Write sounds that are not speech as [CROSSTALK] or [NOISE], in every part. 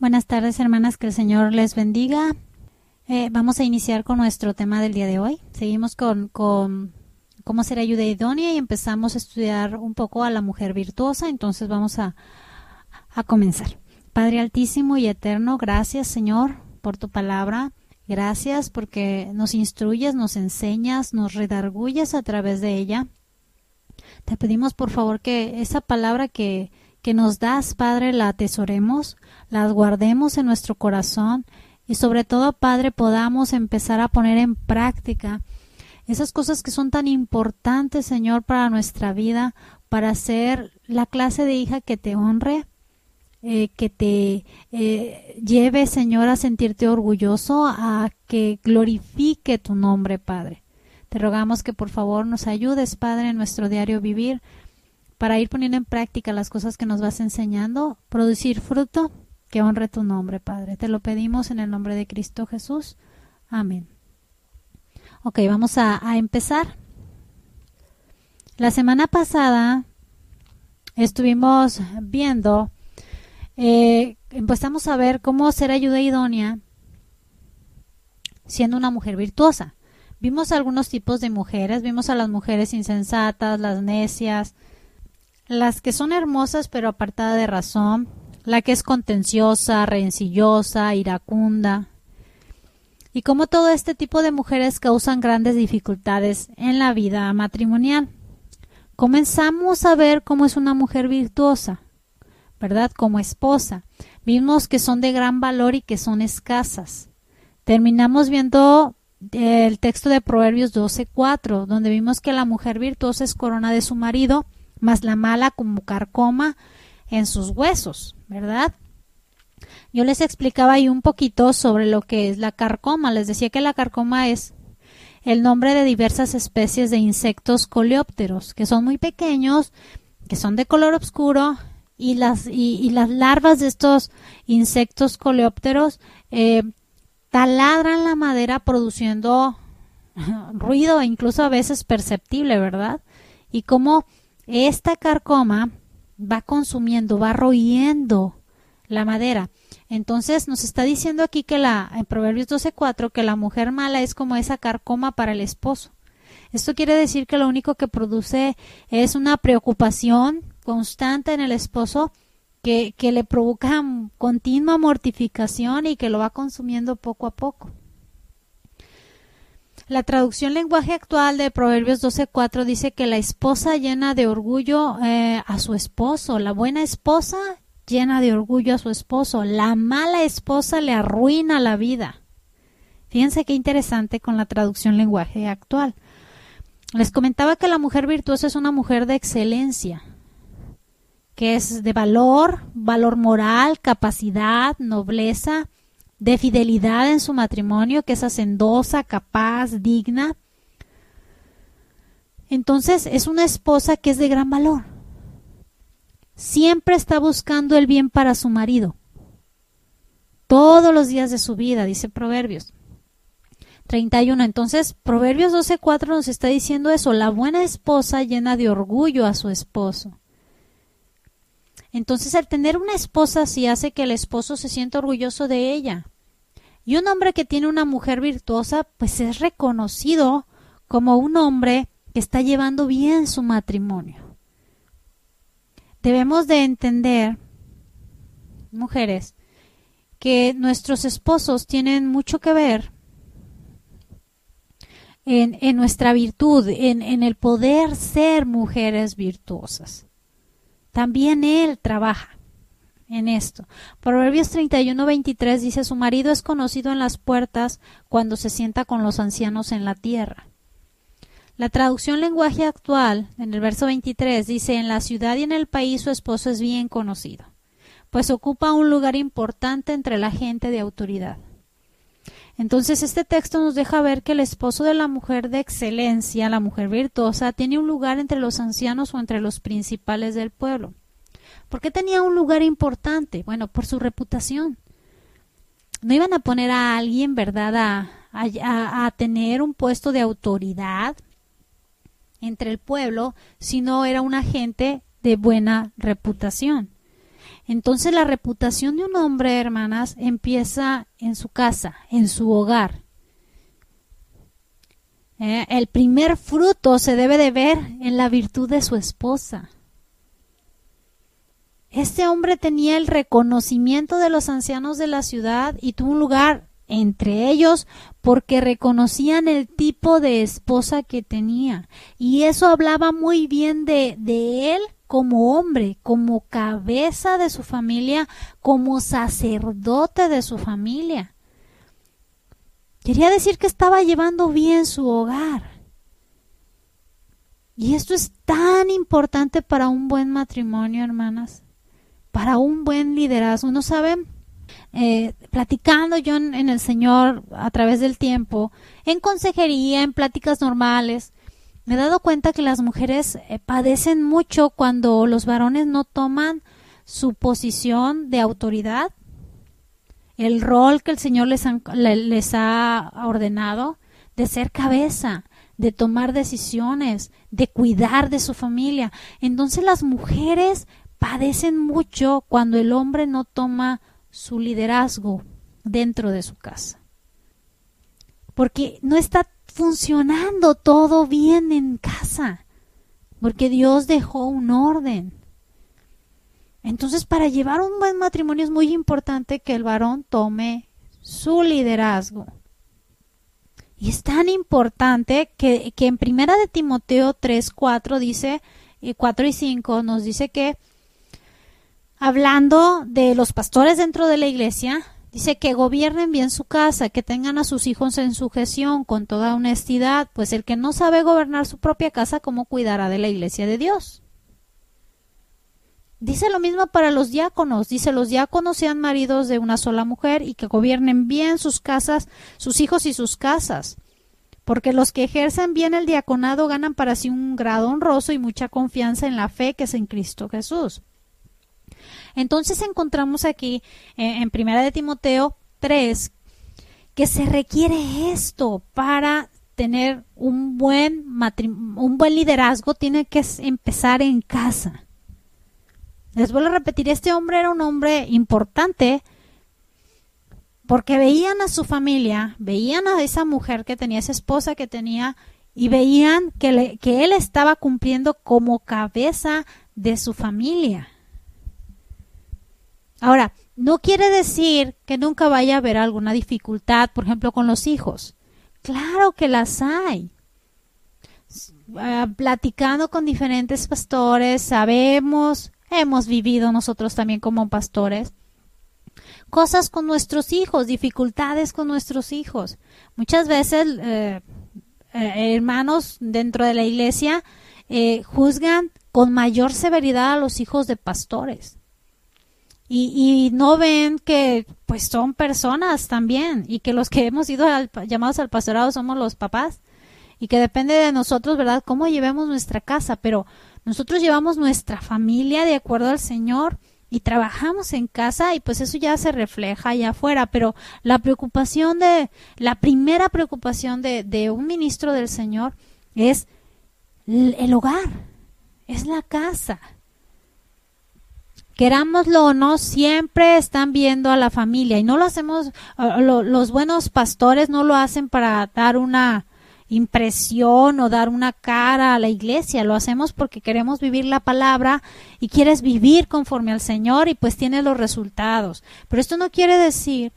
Buenas tardes, hermanas, que el Señor les bendiga. Eh, vamos a iniciar con nuestro tema del día de hoy. Seguimos con, con cómo ser ayuda idónea y empezamos a estudiar un poco a la mujer virtuosa. Entonces vamos a, a comenzar. Padre Altísimo y Eterno, gracias, Señor, por tu palabra. Gracias porque nos instruyes, nos enseñas, nos redargulles a través de ella. Te pedimos, por favor, que esa palabra que que nos das, Padre, la atesoremos, las guardemos en nuestro corazón y sobre todo, Padre, podamos empezar a poner en práctica esas cosas que son tan importantes, Señor, para nuestra vida, para ser la clase de hija que te honre, eh, que te eh, lleve, Señor, a sentirte orgulloso, a que glorifique tu nombre, Padre. Te rogamos que por favor nos ayudes, Padre, en nuestro diario vivir para ir poniendo en práctica las cosas que nos vas enseñando, producir fruto que honre tu nombre, Padre. Te lo pedimos en el nombre de Cristo Jesús. Amén. Ok, vamos a, empezar. La semana pasada estuvimos viendo, eh, empezamos a ver cómo ser ayuda idónea siendo una mujer virtuosa. Vimos algunos tipos de mujeres, vimos a las mujeres insensatas, las necias, las que son hermosas pero apartada de razón, la que es contenciosa, rencillosa, iracunda, y como todo este tipo de mujeres causan grandes dificultades en la vida matrimonial. Comenzamos a ver cómo es una mujer virtuosa, ¿verdad? Como esposa. Vimos que son de gran valor y que son escasas. Terminamos viendo el texto de Proverbios 12:4, donde vimos que la mujer virtuosa es corona de su marido más la mala como carcoma en sus huesos, ¿verdad? Yo les explicaba ahí un poquito sobre lo que es la carcoma. Les decía que la carcoma es el nombre de diversas especies de insectos coleópteros, que son muy pequeños, que son de color oscuro, y las, y, las larvas de estos insectos coleópteros eh, taladran la madera produciendo [LAUGHS] ruido, incluso a veces perceptible, ¿verdad? Y cómo esta carcoma va consumiendo, va royendo la madera. Entonces nos está diciendo aquí que la en Proverbios 12:4 que la mujer mala es como esa carcoma para el esposo. Esto quiere decir que lo único que produce es una preocupación constante en el esposo que, que le provoca continua mortificación y que lo va consumiendo poco a poco. La traducción lenguaje actual de Proverbios 12.4 dice que la esposa llena de orgullo eh, a su esposo, la buena esposa llena de orgullo a su esposo, la mala esposa le arruina la vida. Fíjense qué interesante con la traducción lenguaje actual. Les comentaba que la mujer virtuosa es una mujer de excelencia, que es de valor, valor moral, capacidad, nobleza, de fidelidad en su matrimonio, que es hacendosa, capaz, digna. Entonces es una esposa que es de gran valor. Siempre está buscando el bien para su marido. Todos los días de su vida, dice Proverbios. 31. Entonces, Proverbios 12.4 nos está diciendo eso. La buena esposa llena de orgullo a su esposo. Entonces el tener una esposa sí hace que el esposo se sienta orgulloso de ella. Y un hombre que tiene una mujer virtuosa, pues es reconocido como un hombre que está llevando bien su matrimonio. Debemos de entender, mujeres, que nuestros esposos tienen mucho que ver en, nuestra virtud, en el poder ser mujeres virtuosas. También Él trabaja en esto. Proverbios 31, 23 dice, su marido es conocido en las puertas cuando se sienta con los ancianos en la tierra. La traducción lenguaje actual, en el verso 23, dice, en la ciudad y en el país su esposo es bien conocido, pues ocupa un lugar importante entre la gente de autoridad. Entonces este texto nos deja ver que el esposo de la mujer de excelencia, la mujer virtuosa, tiene un lugar entre los ancianos o entre los principales del pueblo. ¿Por qué tenía un lugar importante? Bueno, por su reputación. No iban a poner a alguien, ¿verdad?, a, tener un puesto de autoridad entre el pueblo, sino era una gente de buena reputación. Entonces la reputación de un hombre, hermanas, empieza en su casa, en su hogar. Eh, el primer fruto se debe de ver en la virtud de su esposa. Este hombre tenía el reconocimiento de los ancianos de la ciudad y tuvo un lugar entre ellos porque reconocían el tipo de esposa que tenía. Y eso hablaba muy bien de, de él como hombre, como cabeza de su familia, como sacerdote de su familia. Quería decir que estaba llevando bien su hogar. Y esto es tan importante para un buen matrimonio, hermanas, para un buen liderazgo. ¿No saben? Eh, platicando yo en, en, el Señor a través del tiempo, en consejería, en pláticas normales, me he dado cuenta que las mujeres eh, padecen mucho cuando los varones no toman su posición de autoridad, el rol que el Señor les, les ha ordenado de ser cabeza, de tomar decisiones, de cuidar de su familia. Entonces las mujeres padecen mucho cuando el hombre no toma su liderazgo dentro de su casa. Porque no está funcionando todo bien en casa, porque Dios dejó un orden. Entonces, para llevar un buen matrimonio es muy importante que el varón tome su liderazgo. Y es tan importante que, que en primera de Timoteo 3, 4 dice, 4 y 5 nos dice que hablando de los pastores dentro de la iglesia, Dice que gobiernen bien su casa, que tengan a sus hijos en sujeción con toda honestidad, pues el que no sabe gobernar su propia casa, ¿cómo cuidará de la iglesia de Dios? Dice lo mismo para los diáconos. Dice los diáconos sean maridos de una sola mujer y que gobiernen bien sus casas, sus hijos y sus casas. Porque los que ejercen bien el diaconado ganan para sí un grado honroso y mucha confianza en la fe que es en Cristo Jesús. Entonces encontramos aquí eh, en Primera de Timoteo 3 que se requiere esto para tener un buen un buen liderazgo tiene que empezar en casa. Les vuelvo a repetir, este hombre era un hombre importante porque veían a su familia, veían a esa mujer que tenía, esa esposa que tenía, y veían que, que él estaba cumpliendo como cabeza de su familia. Ahora, no quiere decir que nunca vaya a haber alguna dificultad, por ejemplo, con los hijos. Claro que las hay. Ah, platicando con diferentes pastores, sabemos, hemos vivido nosotros también como pastores, cosas con nuestros hijos, dificultades con nuestros hijos. Muchas veces eh, eh, hermanos dentro de la iglesia eh, juzgan con mayor severidad a los hijos de pastores y, no ven que pues son personas también y que los que hemos sido llamados al pastorado somos los papás y que depende de nosotros, ¿verdad? Cómo llevemos nuestra casa, pero nosotros llevamos nuestra familia de acuerdo al Señor y trabajamos en casa y pues eso ya se refleja allá afuera, pero la preocupación de, la primera preocupación de, de un ministro del Señor es el hogar, es la casa querámoslo o no, siempre están viendo a la familia. Y no lo hacemos, los buenos pastores no lo hacen para dar una impresión o dar una cara a la iglesia, lo hacemos porque queremos vivir la palabra y quieres vivir conforme al Señor y pues tienes los resultados. Pero esto no quiere decir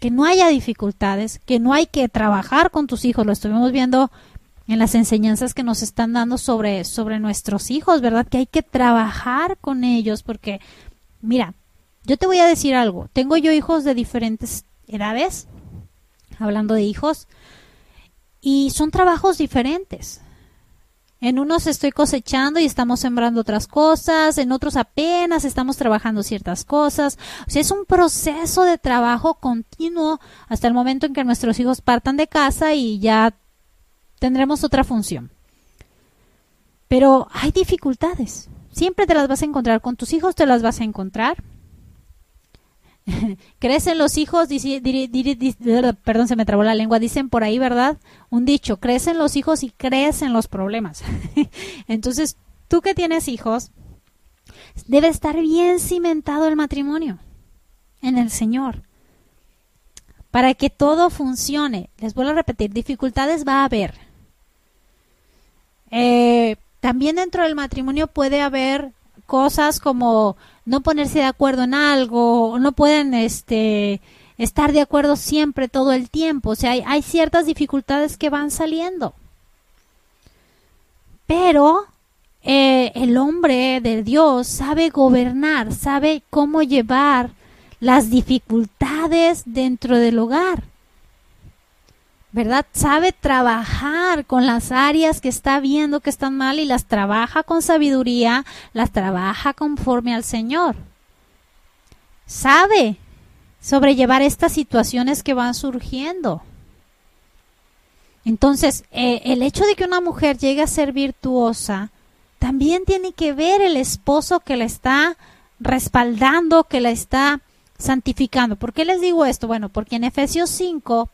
que no haya dificultades, que no hay que trabajar con tus hijos, lo estuvimos viendo en las enseñanzas que nos están dando sobre, sobre nuestros hijos, ¿verdad? Que hay que trabajar con ellos porque, mira, yo te voy a decir algo. Tengo yo hijos de diferentes edades, hablando de hijos, y son trabajos diferentes. En unos estoy cosechando y estamos sembrando otras cosas, en otros apenas estamos trabajando ciertas cosas. O sea, es un proceso de trabajo continuo hasta el momento en que nuestros hijos partan de casa y ya tendremos otra función. Pero hay dificultades. Siempre te las vas a encontrar. Con tus hijos te las vas a encontrar. [LAUGHS] crecen los hijos, perdón, se me trabó la lengua, dicen por ahí, ¿verdad? Un dicho, crecen los hijos y crecen los problemas. [LAUGHS] Entonces, tú que tienes hijos, debe estar bien cimentado el matrimonio en el Señor. Para que todo funcione, les vuelvo a repetir, dificultades va a haber. Eh, también dentro del matrimonio puede haber cosas como no ponerse de acuerdo en algo, no pueden este, estar de acuerdo siempre todo el tiempo. O sea, hay, ciertas dificultades que van saliendo. Pero eh, el hombre de Dios sabe gobernar, sabe cómo llevar las dificultades dentro del hogar. ¿Verdad? Sabe trabajar con las áreas que está viendo que están mal y las trabaja con sabiduría, las trabaja conforme al Señor. Sabe sobrellevar estas situaciones que van surgiendo. Entonces, eh, el hecho de que una mujer llegue a ser virtuosa, también tiene que ver el esposo que la está respaldando, que la está santificando. ¿Por qué les digo esto? Bueno, porque en Efesios 5,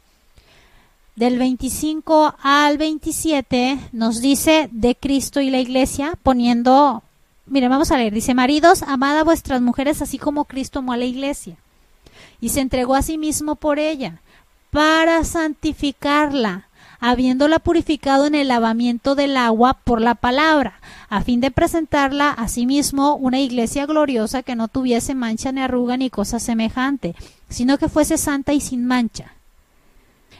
del 25 al 27, nos dice de Cristo y la iglesia, poniendo, miren, vamos a leer, dice, maridos, amad a vuestras mujeres así como Cristo amó a la iglesia y se entregó a sí mismo por ella, para santificarla, habiéndola purificado en el lavamiento del agua por la palabra, a fin de presentarla a sí mismo una iglesia gloriosa que no tuviese mancha ni arruga ni cosa semejante, sino que fuese santa y sin mancha.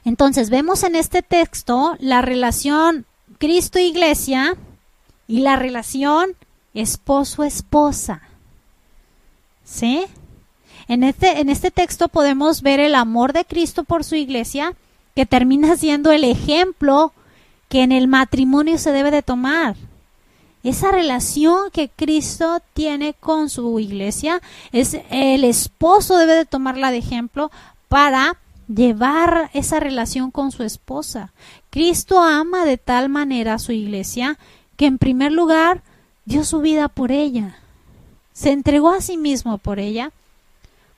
Entonces vemos en este texto la relación Cristo-Iglesia y la relación esposo-esposa. ¿Sí? En este, en este texto podemos ver el amor de Cristo por su iglesia, que termina [LAUGHS] siendo el ejemplo que en el matrimonio se debe de tomar. Esa relación que Cristo tiene con su iglesia, es el esposo debe de tomarla de ejemplo para llevar esa relación con su esposa. Cristo ama de tal manera a su iglesia que en primer lugar dio su vida por ella. Se entregó a sí mismo por ella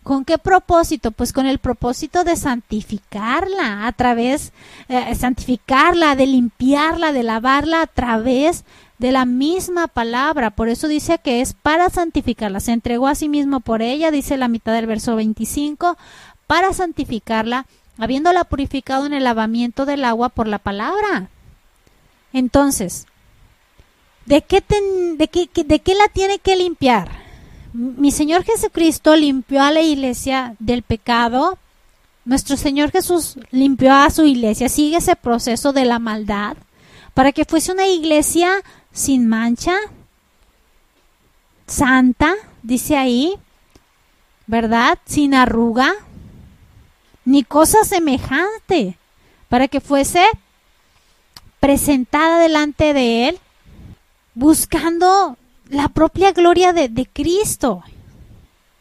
¿Con qué propósito? Pues con el propósito de santificarla a través, eh, santificarla, de limpiarla, de lavarla a través de la misma palabra. Por eso dice que es para santificarla. Se entregó a sí mismo por ella, dice la mitad del verso 25, para santificarla, habiéndola purificado en el lavamiento del agua por la palabra. Entonces, ¿de qué, de qué, de qué la tiene que limpiar? mi Señor Jesucristo limpió a la iglesia del pecado. Nuestro Señor Jesús limpió a su iglesia. Sigue ese proceso de la maldad para que fuese una iglesia sin mancha, santa, dice ahí, ¿verdad? Sin arruga, ni cosa semejante, para que fuese presentada delante de Él, buscando la propia gloria de, Cristo.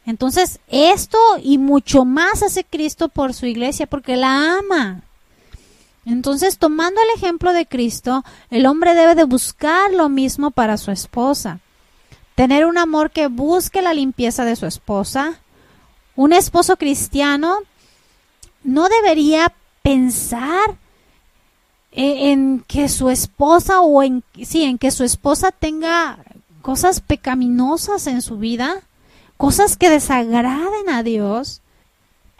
Entonces, esto y mucho más hace Cristo por su iglesia, porque la ama. Entonces, tomando el ejemplo de Cristo, el hombre debe de buscar lo mismo para su esposa. Tener un amor que busque la limpieza de su esposa. Un esposo cristiano no debería pensar en, en que su esposa o en sí, en que su esposa tenga cosas pecaminosas en su vida, cosas que desagraden a Dios,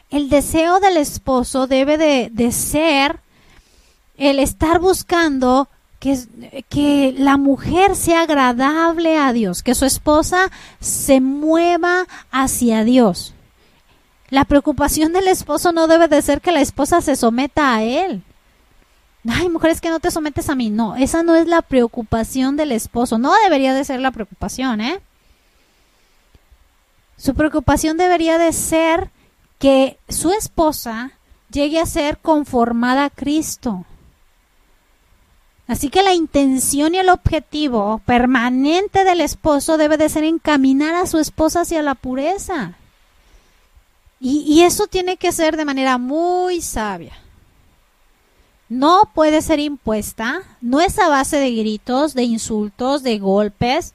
el deseo del esposo debe de, ser el estar buscando que, que, la mujer sea agradable a Dios, que su esposa se mueva hacia Dios. La preocupación del esposo no debe de ser que la esposa se someta a él ay, mujeres que no te sometes a mí. No, esa no es la preocupación del esposo. No debería de ser la preocupación, ¿eh? Su preocupación debería de ser que su esposa llegue a ser conformada a Cristo. Así que la intención y el objetivo permanente del esposo debe de ser encaminar a su esposa hacia la pureza. Y, y eso tiene que ser de manera muy sabia no puede ser impuesta, no es a base de gritos, de insultos, de golpes.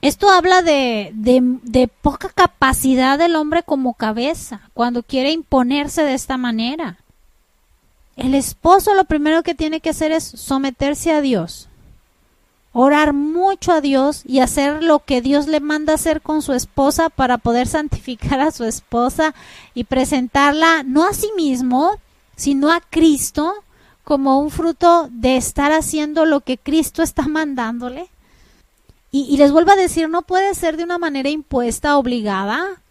Esto habla de, de, poca capacidad del hombre como cabeza cuando quiere imponerse de esta manera. El esposo lo primero que tiene que hacer es someterse a Dios. Orar mucho a Dios y hacer lo que Dios le manda hacer con su esposa para poder santificar a su esposa y presentarla no a sí mismo, sino a Cristo como un fruto de estar haciendo lo que Cristo está mandándole. Y, y les vuelvo a decir, no puede ser de una manera impuesta, obligada,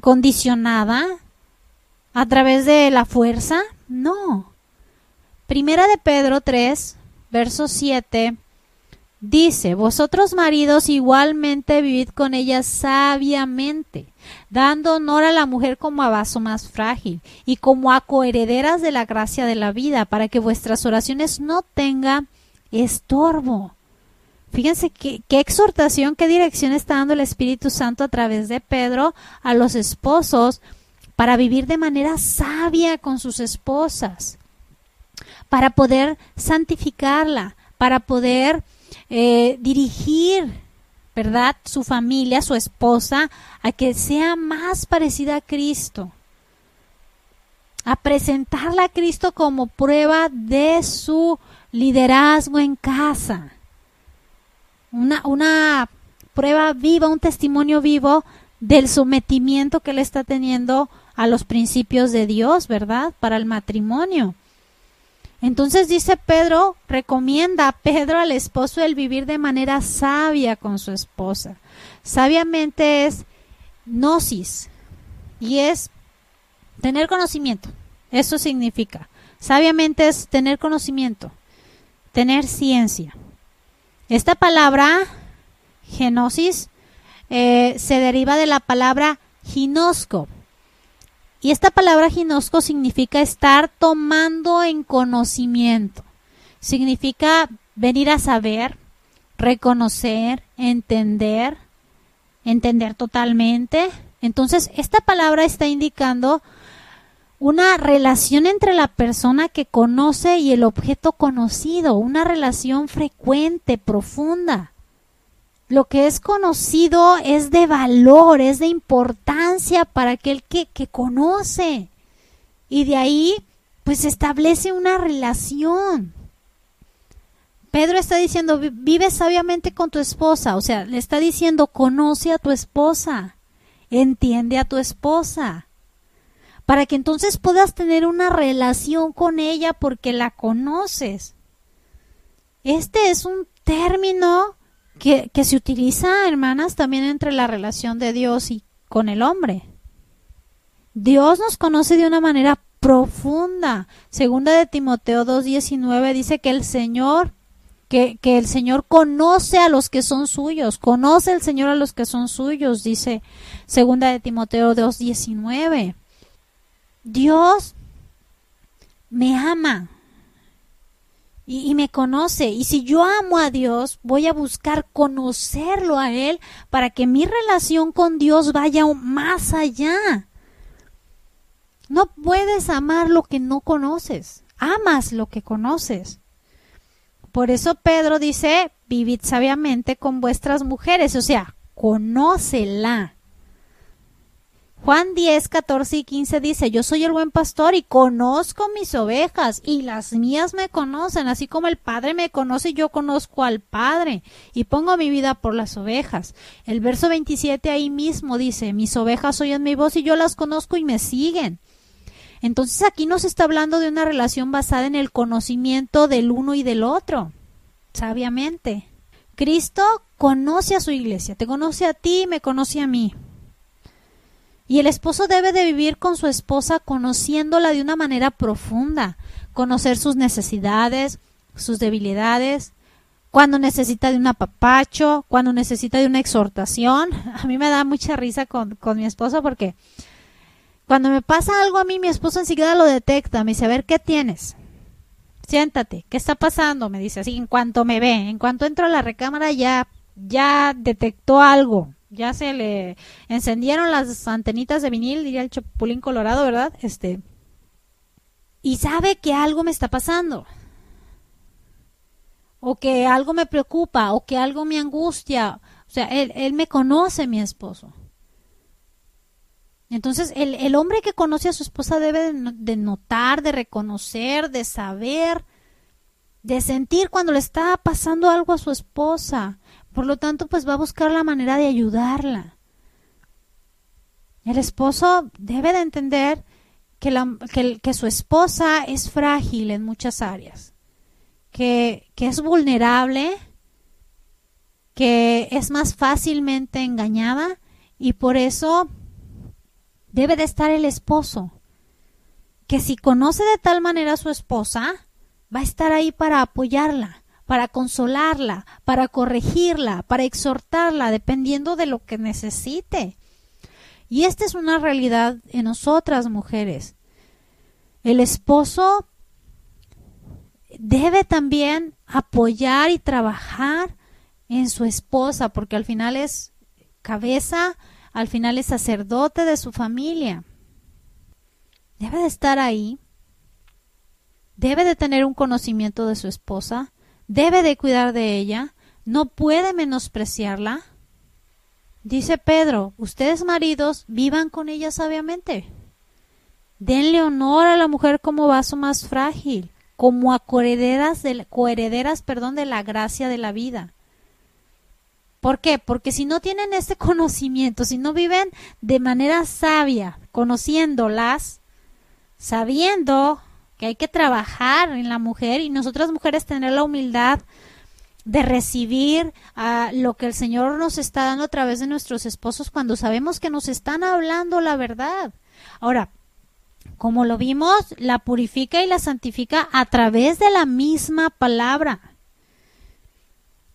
condicionada, a través de la fuerza. No. Primera de Pedro 3, verso 7, dice, vosotros maridos igualmente vivid con ella sabiamente, dando honor a la mujer como a vaso más frágil y como a coherederas de la gracia de la vida, para que vuestras oraciones no tengan estorbo. Fíjense qué, qué exhortación, qué dirección está dando el Espíritu Santo a través de Pedro a los esposos para vivir de manera sabia con sus esposas para poder santificarla, para poder eh, dirigir, ¿verdad? Su familia, su esposa, a que sea más parecida a Cristo, a presentarla a Cristo como prueba de su liderazgo en casa. Una, una prueba viva, un testimonio vivo del sometimiento que él está teniendo a los principios de Dios, ¿verdad? Para el matrimonio. Entonces dice Pedro, recomienda a Pedro al esposo el vivir de manera sabia con su esposa. Sabiamente es gnosis y es tener conocimiento. Eso significa. Sabiamente es tener conocimiento, tener ciencia. Esta palabra, genosis, eh, se deriva de la palabra ginosco, y esta palabra ginosco significa estar tomando en conocimiento. Significa venir a saber, reconocer, entender, entender totalmente. Entonces, esta palabra está indicando una relación entre la persona que conoce y el objeto conocido, una relación frecuente, profunda. Lo que es conocido es de valor, es de importancia para aquel que, que conoce. Y de ahí, pues establece una relación. Pedro está diciendo, vive sabiamente con tu esposa. O sea, le está diciendo, conoce a tu esposa, entiende a tu esposa. Para que entonces puedas tener una relación con ella porque la conoces. Este es un término que, se utiliza, hermanas, también entre la relación de Dios y con el hombre. Dios nos conoce de una manera profunda. Segunda de Timoteo 2.19 dice que el Señor, que, que, el Señor conoce a los que son suyos, conoce el Señor a los que son suyos, dice Segunda de Timoteo 2.19. Dios me ama, y, me conoce. Y si yo amo a Dios, voy a buscar conocerlo a Él para que mi relación con Dios vaya más allá. No puedes amar lo que no conoces. Amas lo que conoces. Por eso Pedro dice, vivid sabiamente con vuestras mujeres, o sea, conócela. Juan 10, 14 y 15 dice, yo soy el buen pastor y conozco mis ovejas y las mías me conocen, así como el Padre me conoce y yo conozco al Padre y pongo mi vida por las ovejas. El verso 27 ahí mismo dice, mis ovejas oyen mi voz y yo las conozco y me siguen. Entonces aquí nos está hablando de una relación basada en el conocimiento del uno y del otro, sabiamente. Cristo conoce a su iglesia, te conoce a ti, me conoce a mí. Y el esposo debe de vivir con su esposa conociéndola de una manera profunda, conocer sus necesidades, sus debilidades, cuando necesita de un apapacho, cuando necesita de una exhortación. [LAUGHS] A mí me da mucha risa con, con mi esposo porque cuando me pasa algo a mí, mi esposo enseguida lo detecta, me dice, a ver, ¿qué tienes? Siéntate, ¿qué está pasando? Me dice así, en cuanto me ve, en cuanto entro a la recámara ya, ya detectó algo ya se le encendieron las antenitas de vinil, diría el chapulín colorado, ¿verdad? Este. Y sabe que algo me está pasando. O que algo me preocupa, o que algo me angustia. O sea, él, él me conoce, mi esposo. Entonces, el, el, hombre que conoce a su esposa debe de notar, de reconocer, de saber de sentir cuando le está pasando algo a su esposa. Por lo tanto, pues va a buscar la manera de ayudarla. El esposo debe de entender que, la, que, su esposa es frágil en muchas áreas, que, que es vulnerable, que es más fácilmente engañada y por eso debe de estar el esposo, que si conoce de tal manera a su esposa, va a estar ahí para apoyarla, para consolarla, para corregirla, para exhortarla, dependiendo de lo que necesite. Y esta es una realidad en nosotras mujeres. El esposo debe también apoyar y trabajar en su esposa, porque al final es cabeza, al final es sacerdote de su familia. Debe de estar ahí, debe de tener un conocimiento de su esposa, debe de cuidar de ella, no puede menospreciarla Dice Pedro, ustedes maridos vivan con ella sabiamente. Denle honor a la mujer como vaso más frágil, como a coherederas de, perdón, de la gracia de la vida. ¿Por qué? Porque si no tienen este [LAUGHS] conocimiento, si no viven de manera sabia, conociéndolas, sabiendo que hay que trabajar en la mujer y nosotras mujeres tener la humildad de recibir a lo que el Señor nos está dando a través de nuestros esposos cuando sabemos que nos están hablando la verdad. Ahora, como lo vimos, la purifica y la santifica a través de la misma palabra.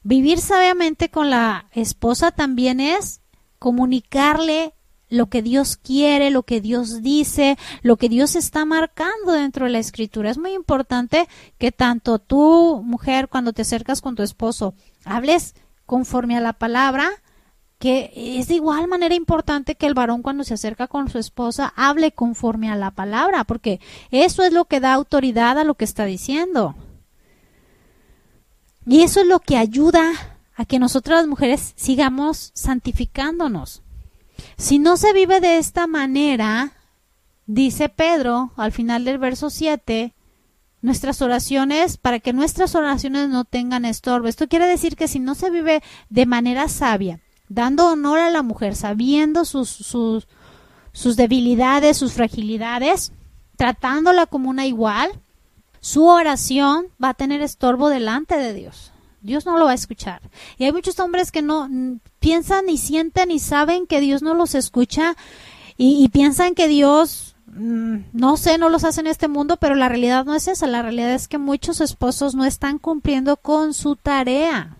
Vivir sabiamente con la esposa también es comunicarle lo que Dios quiere, lo que Dios dice, lo que Dios está marcando dentro de la escritura. Es muy importante que tanto tú, mujer, cuando te acercas con tu esposo, hables conforme a la palabra, que es de igual manera importante que el varón cuando se acerca con su esposa hable conforme a la palabra, porque eso es lo que da autoridad a lo que está diciendo. Y eso es lo que ayuda a que nosotras las mujeres sigamos santificándonos. Si no se vive de esta manera, dice Pedro al final del verso 7, nuestras oraciones, para que nuestras oraciones no tengan estorbo. Esto quiere decir que si no se vive de manera sabia, dando honor a la mujer, sabiendo sus, sus, sus debilidades, sus fragilidades, tratándola como una igual, su oración va a tener estorbo delante de Dios. Dios no lo va a escuchar. Y hay muchos hombres que no piensan y sienten y saben que Dios no los escucha y, piensan que Dios, mm, no sé, no los hace en este mundo, pero la realidad no es esa. La realidad es que muchos esposos no están cumpliendo con su tarea.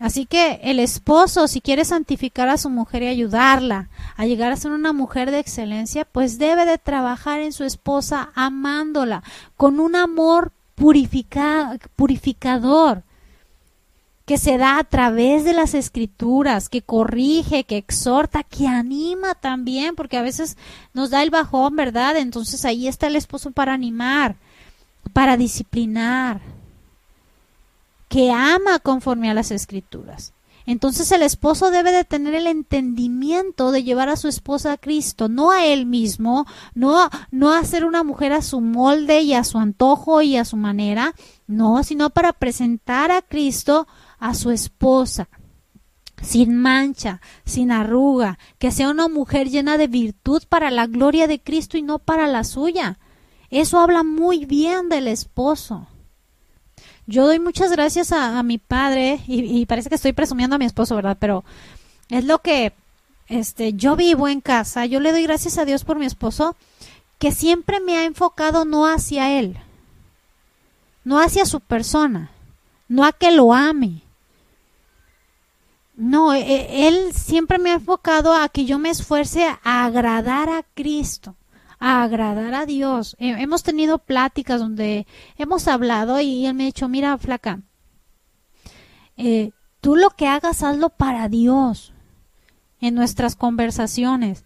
Así que el esposo, si quiere santificar a su mujer y ayudarla a llegar a ser una mujer de excelencia, pues debe de trabajar en su esposa amándola con un amor purificador que se da a través de las escrituras, que corrige, que exhorta, que anima también, porque a veces nos da el bajón, ¿verdad? Entonces ahí está el esposo para animar, para disciplinar, que ama conforme a las escrituras. Entonces el esposo debe de tener el entendimiento de llevar a su esposa a Cristo, no a él mismo, no, no a ser una mujer a su molde y a su antojo y a su manera, no, sino para presentar a Cristo a su esposa sin mancha, sin arruga, que sea una mujer llena de virtud para la gloria de Cristo y no para la suya. Eso habla muy bien del esposo. Yo doy muchas gracias a, mi padre y, parece que estoy presumiendo a mi esposo, ¿verdad? Pero es lo que este, yo vivo en casa. Yo le doy gracias a Dios por mi esposo que siempre me ha enfocado no hacia él, no hacia su persona, no a que lo ame, no, e, e, él siempre me ha enfocado a que yo me esfuerce a agradar a Cristo, a agradar a Dios. hemos tenido pláticas donde hemos hablado y él me ha dicho, mira, flaca, eh, tú lo que hagas, hazlo para Dios en nuestras conversaciones.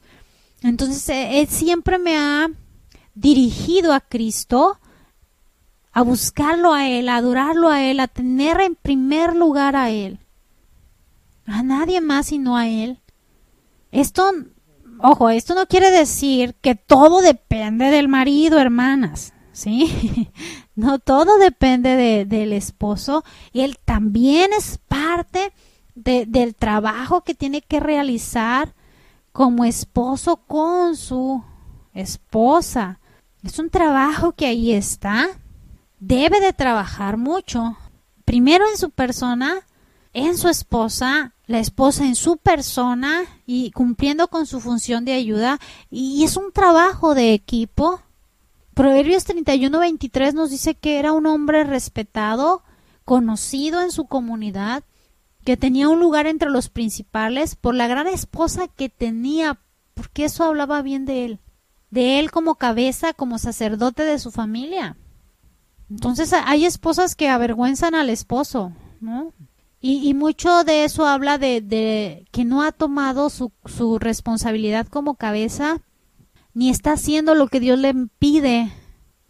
Entonces, e, él siempre me ha dirigido a Cristo, a buscarlo a Él, a adorarlo a Él, a tener en primer lugar a Él a nadie más sino a él. Esto, ojo, esto no quiere decir que todo depende del marido, hermanas. ¿sí? [LAUGHS] No todo depende de, del esposo. Él también es parte de, del trabajo que tiene que realizar como esposo con su esposa. Es un trabajo que ahí está. Debe de trabajar mucho. Primero en su persona, en su esposa, la esposa en su persona y cumpliendo con su función de ayuda. Y es un trabajo de equipo Proverbios 31, 23 nos dice que era un hombre respetado, conocido en su comunidad, que tenía un lugar entre los principales por la gran esposa que tenía, porque eso hablaba bien de él, de él como cabeza, como sacerdote de su familia. Entonces hay esposas que avergüenzan al esposo, ¿no? Y, mucho de eso habla de, de que no ha tomado su, su responsabilidad como cabeza ni está haciendo lo que Dios le pide,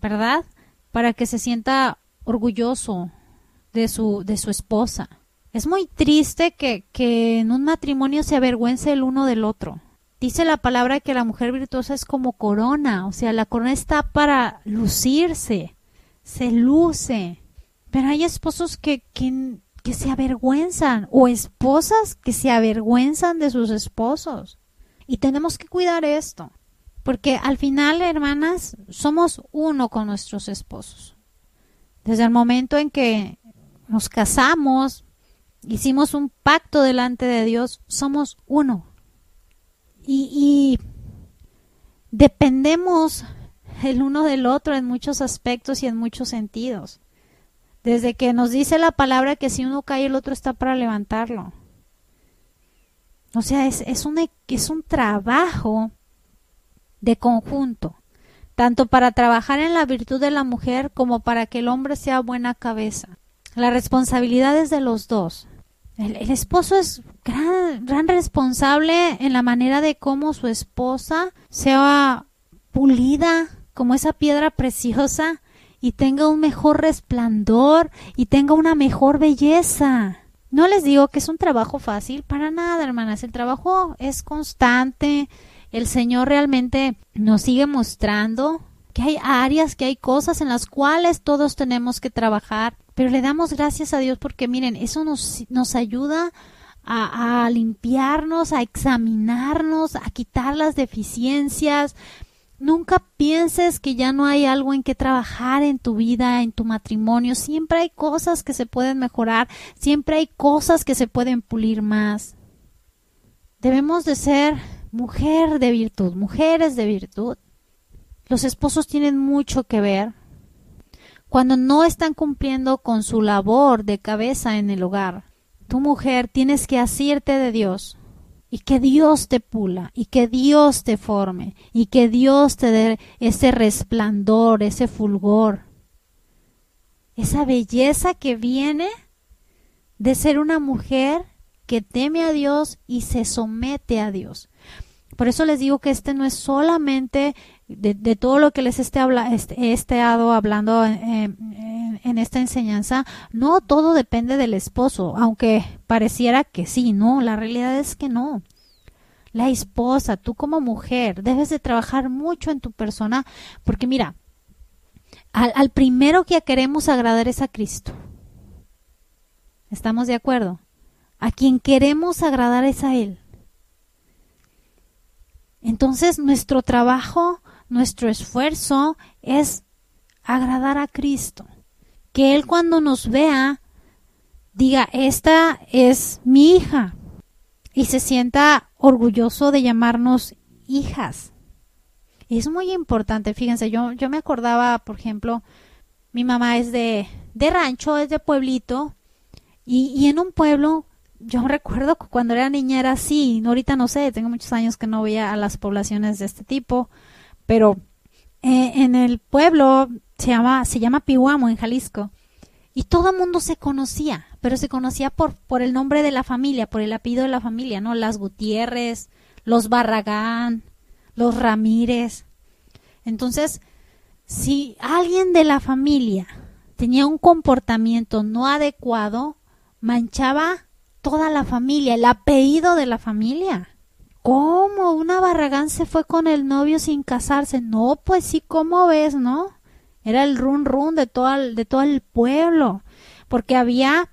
¿verdad? Para que se sienta orgulloso de su, de su esposa. Es muy triste que, que en un matrimonio se avergüence el uno del otro. Dice la palabra que la mujer virtuosa es como corona, o sea, la corona está para lucirse, se luce. Pero hay esposos que, que, que se avergüenzan o esposas que se avergüenzan de sus esposos. Y tenemos que cuidar esto. Porque al final, hermanas, somos uno con nuestros esposos. Desde el momento en que nos casamos, hicimos un pacto delante de Dios, somos uno. Y, y dependemos el uno del otro en muchos aspectos y en muchos sentidos. Desde que nos dice la palabra que si uno cae el otro está para levantarlo. O sea, es, es, un, es un trabajo de conjunto, tanto para trabajar en la virtud de la mujer como para que el hombre sea buena cabeza. La responsabilidad es de los dos. El, esposo es gran, gran responsable en la manera de cómo su esposa sea pulida como esa piedra preciosa y tenga un mejor resplandor y tenga una mejor belleza. No les digo que es un trabajo fácil, para nada, hermanas. El trabajo es constante, el Señor realmente nos sigue mostrando que hay áreas, que hay cosas en las cuales todos tenemos que trabajar, pero le damos gracias a Dios porque miren, eso nos, nos ayuda a, a limpiarnos, a examinarnos, a quitar las deficiencias, Nunca pienses que ya no hay algo en que trabajar en tu vida, en tu matrimonio. Siempre hay cosas que se pueden mejorar, siempre hay cosas que se pueden pulir más. Debemos de ser mujer de virtud, mujeres de virtud, los esposos tienen mucho que ver cuando no están cumpliendo con su labor de cabeza en el hogar. Tu mujer tienes que asirte de Dios y que Dios te pula y que Dios te forme y que Dios te dé ese resplandor, ese fulgor, esa belleza que viene de ser una mujer que teme a Dios y se somete a Dios. Por eso les digo que este no es solamente de, todo lo que les esté este, he estado hablando en, en, esta enseñanza, no todo depende del esposo, aunque pareciera que sí, no, la realidad es que no. La esposa, tú como mujer, debes de trabajar mucho en tu persona, porque mira, al, al primero que queremos agradar es a Cristo. ¿Estamos de acuerdo? A quien queremos agradar es a Él. Entonces nuestro trabajo, nuestro esfuerzo es agradar a Cristo. Que Él cuando nos vea diga, esta es mi hija y se sienta orgulloso de llamarnos hijas. Es muy importante, fíjense, yo, yo me acordaba, por ejemplo, mi mamá es de, de rancho, es de pueblito, y, y en un pueblo yo recuerdo que cuando era niña era así, ahorita no sé, tengo muchos años que no veía a las poblaciones de este tipo, pero eh, en el pueblo se llama, se llama Pihuamo, en Jalisco, y todo el mundo se conocía, pero se conocía por, por el nombre de la familia, por el apellido de la familia, ¿no? Las Gutiérrez, los Barragán, los Ramírez. Entonces, si alguien de la familia tenía un comportamiento no adecuado, manchaba toda la familia, el apellido de la familia. ¿Cómo? Una Barragán se fue con el novio sin casarse. No, pues sí, ¿cómo ves, no? era el run run de todo el, de todo el pueblo, porque había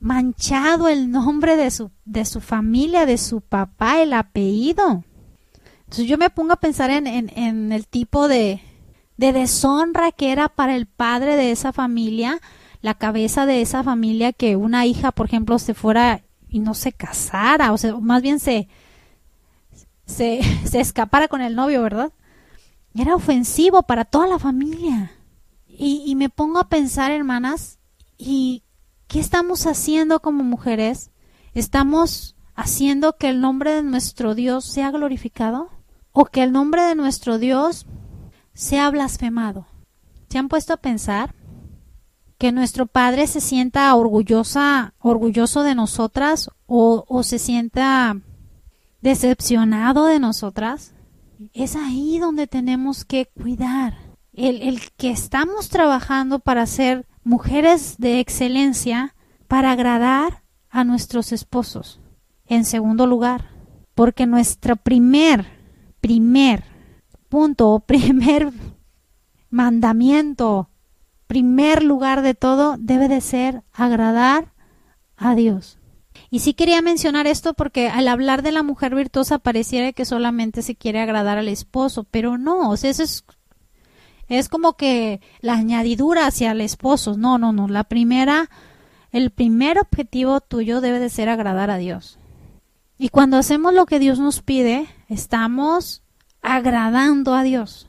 manchado el nombre de su, de su familia, de su papá, el apellido. Entonces yo me pongo a pensar en, en, el tipo de, de deshonra que era para el padre de esa familia, la cabeza de esa familia, que una hija, por ejemplo, se fuera y no se casara, o sea, más bien se, se, [LAUGHS] se escapara con el novio, ¿verdad? Era ofensivo para toda la familia. Y, y me pongo a pensar, hermanas, ¿y qué estamos haciendo como mujeres? ¿Estamos haciendo que el nombre de nuestro Dios sea glorificado? ¿O que el nombre de nuestro Dios sea blasfemado? ¿Se han puesto a pensar? Que nuestro padre se sienta orgullosa, orgulloso de nosotras o, o, se sienta decepcionado de nosotras. Es ahí donde tenemos que cuidar el, que estamos trabajando para ser mujeres de excelencia, para agradar a nuestros esposos. En segundo lugar, porque nuestro primer, primer punto, [LAUGHS] primer mandamiento, primer lugar de todo debe de ser agradar a Dios. Y sí quería mencionar esto porque al hablar de la mujer virtuosa pareciera que solamente se quiere agradar al esposo, pero no, o sea, eso es es como que la añadidura hacia el esposo. No, no, no. La primera, el primer objetivo tuyo debe de ser agradar a Dios. Y cuando hacemos lo que Dios nos pide, estamos agradando a Dios.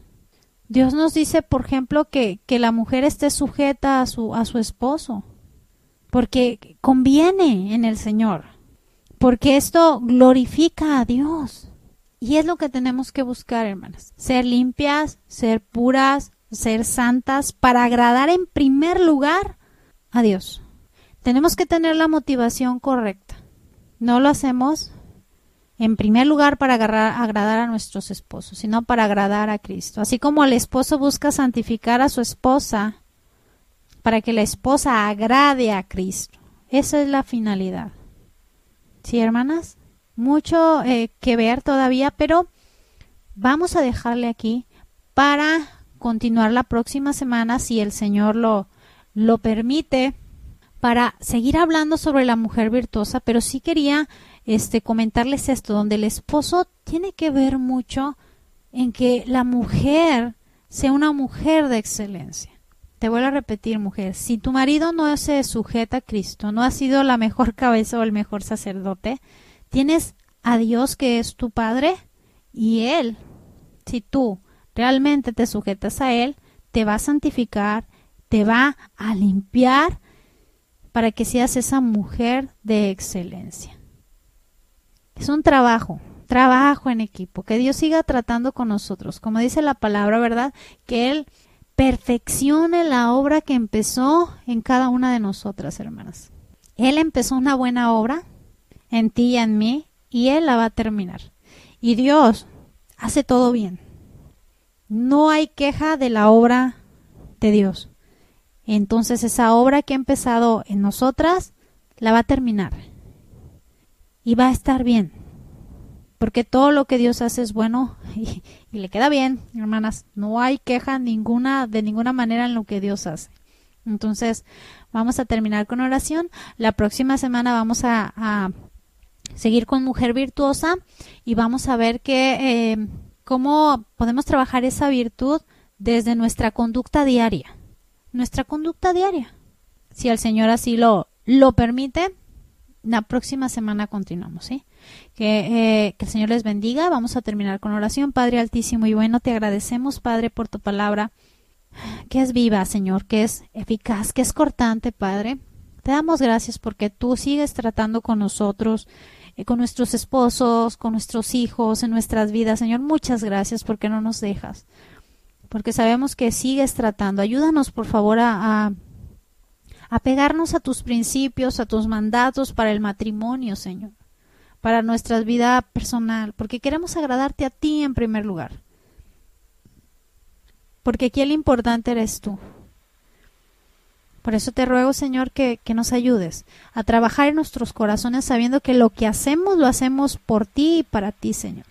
Dios nos dice, por ejemplo, que, que la mujer esté sujeta a su, a su esposo, porque conviene en el Señor, porque esto glorifica a Dios. Y es lo que tenemos que buscar, hermanas. Ser limpias, ser puras, ser santas, para agradar en primer lugar a Dios. Tenemos que tener la motivación correcta. No lo hacemos en primer lugar para agradar a nuestros esposos, sino para agradar a Cristo. Así como el esposo busca santificar a su esposa para que la esposa agrade a Cristo. Esa es la finalidad. ¿Sí, hermanas? mucho eh, que ver todavía, pero vamos a dejarle aquí para continuar la próxima semana, si el Señor lo, lo permite, para seguir hablando sobre la mujer virtuosa, pero sí quería este, comentarles esto, donde el esposo tiene que ver mucho en que la mujer sea una mujer de excelencia. Te vuelvo a repetir, mujer, si tu marido no se sujeta a Cristo, no ha sido la mejor [LAUGHS] cabeza o el mejor sacerdote, Tienes a Dios que es tu Padre y Él, si tú realmente te sujetas a Él, te va a santificar, te va a limpiar para que seas esa mujer de excelencia. Es un trabajo, trabajo en equipo, que Dios siga tratando con nosotros, como dice la palabra, ¿verdad? Que Él perfeccione la obra que empezó en cada una de nosotras, hermanas. Él empezó una buena obra, en ti y en mí, y Él la va a terminar. Y Dios hace todo bien. No hay queja de la obra de Dios. Entonces esa obra que ha empezado en nosotras, la va a terminar. Y va a estar bien. Porque todo lo que Dios hace es bueno [LAUGHS] y, le queda bien, hermanas. No hay queja ninguna, de ninguna manera en lo que Dios hace. Entonces, vamos a terminar con oración. La próxima semana vamos a, a seguir con Mujer Virtuosa y vamos a ver que, eh, cómo podemos trabajar esa virtud desde nuestra conducta diaria. Nuestra conducta diaria. Si el Señor así lo, lo permite, la próxima semana continuamos, ¿sí? Que, eh, que, el Señor les bendiga. Vamos a terminar con oración. Padre Altísimo y bueno, te agradecemos, Padre, por tu palabra, que es viva, Señor, que es eficaz, que es cortante, Padre. Te damos gracias porque tú sigues tratando con nosotros eh, con nuestros esposos, con nuestros hijos, en nuestras vidas. Señor, muchas gracias porque no nos dejas. Porque sabemos que sigues tratando. Ayúdanos, por favor, a, pegarnos a tus principios, a tus mandatos para el matrimonio, Señor. Para nuestra vida personal. Porque queremos agradarte a ti en primer lugar. Porque aquí el importante eres tú. Por eso te ruego, Señor, que, nos ayudes a trabajar en nuestros corazones sabiendo que lo que hacemos lo hacemos por ti y para ti, Señor.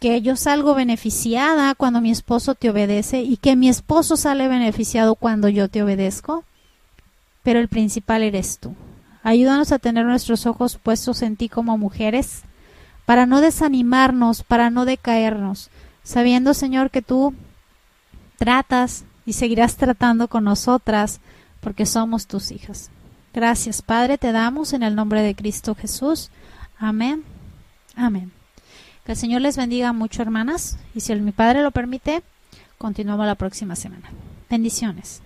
Que yo salgo beneficiada cuando mi esposo te obedece y que mi esposo sale beneficiado cuando yo te obedezco, pero el principal eres tú. Ayúdanos a tener nuestros ojos puestos en ti como mujeres, para no desanimarnos, para no decaernos, sabiendo, Señor, que tú tratas y seguirás tratando con nosotras, porque somos tus hijas. Gracias, Padre, te damos en el nombre de Cristo Jesús. Amén. Amén. Que el Señor les bendiga mucho, hermanas, y si mi Padre lo permite, continuamos la próxima semana. Bendiciones.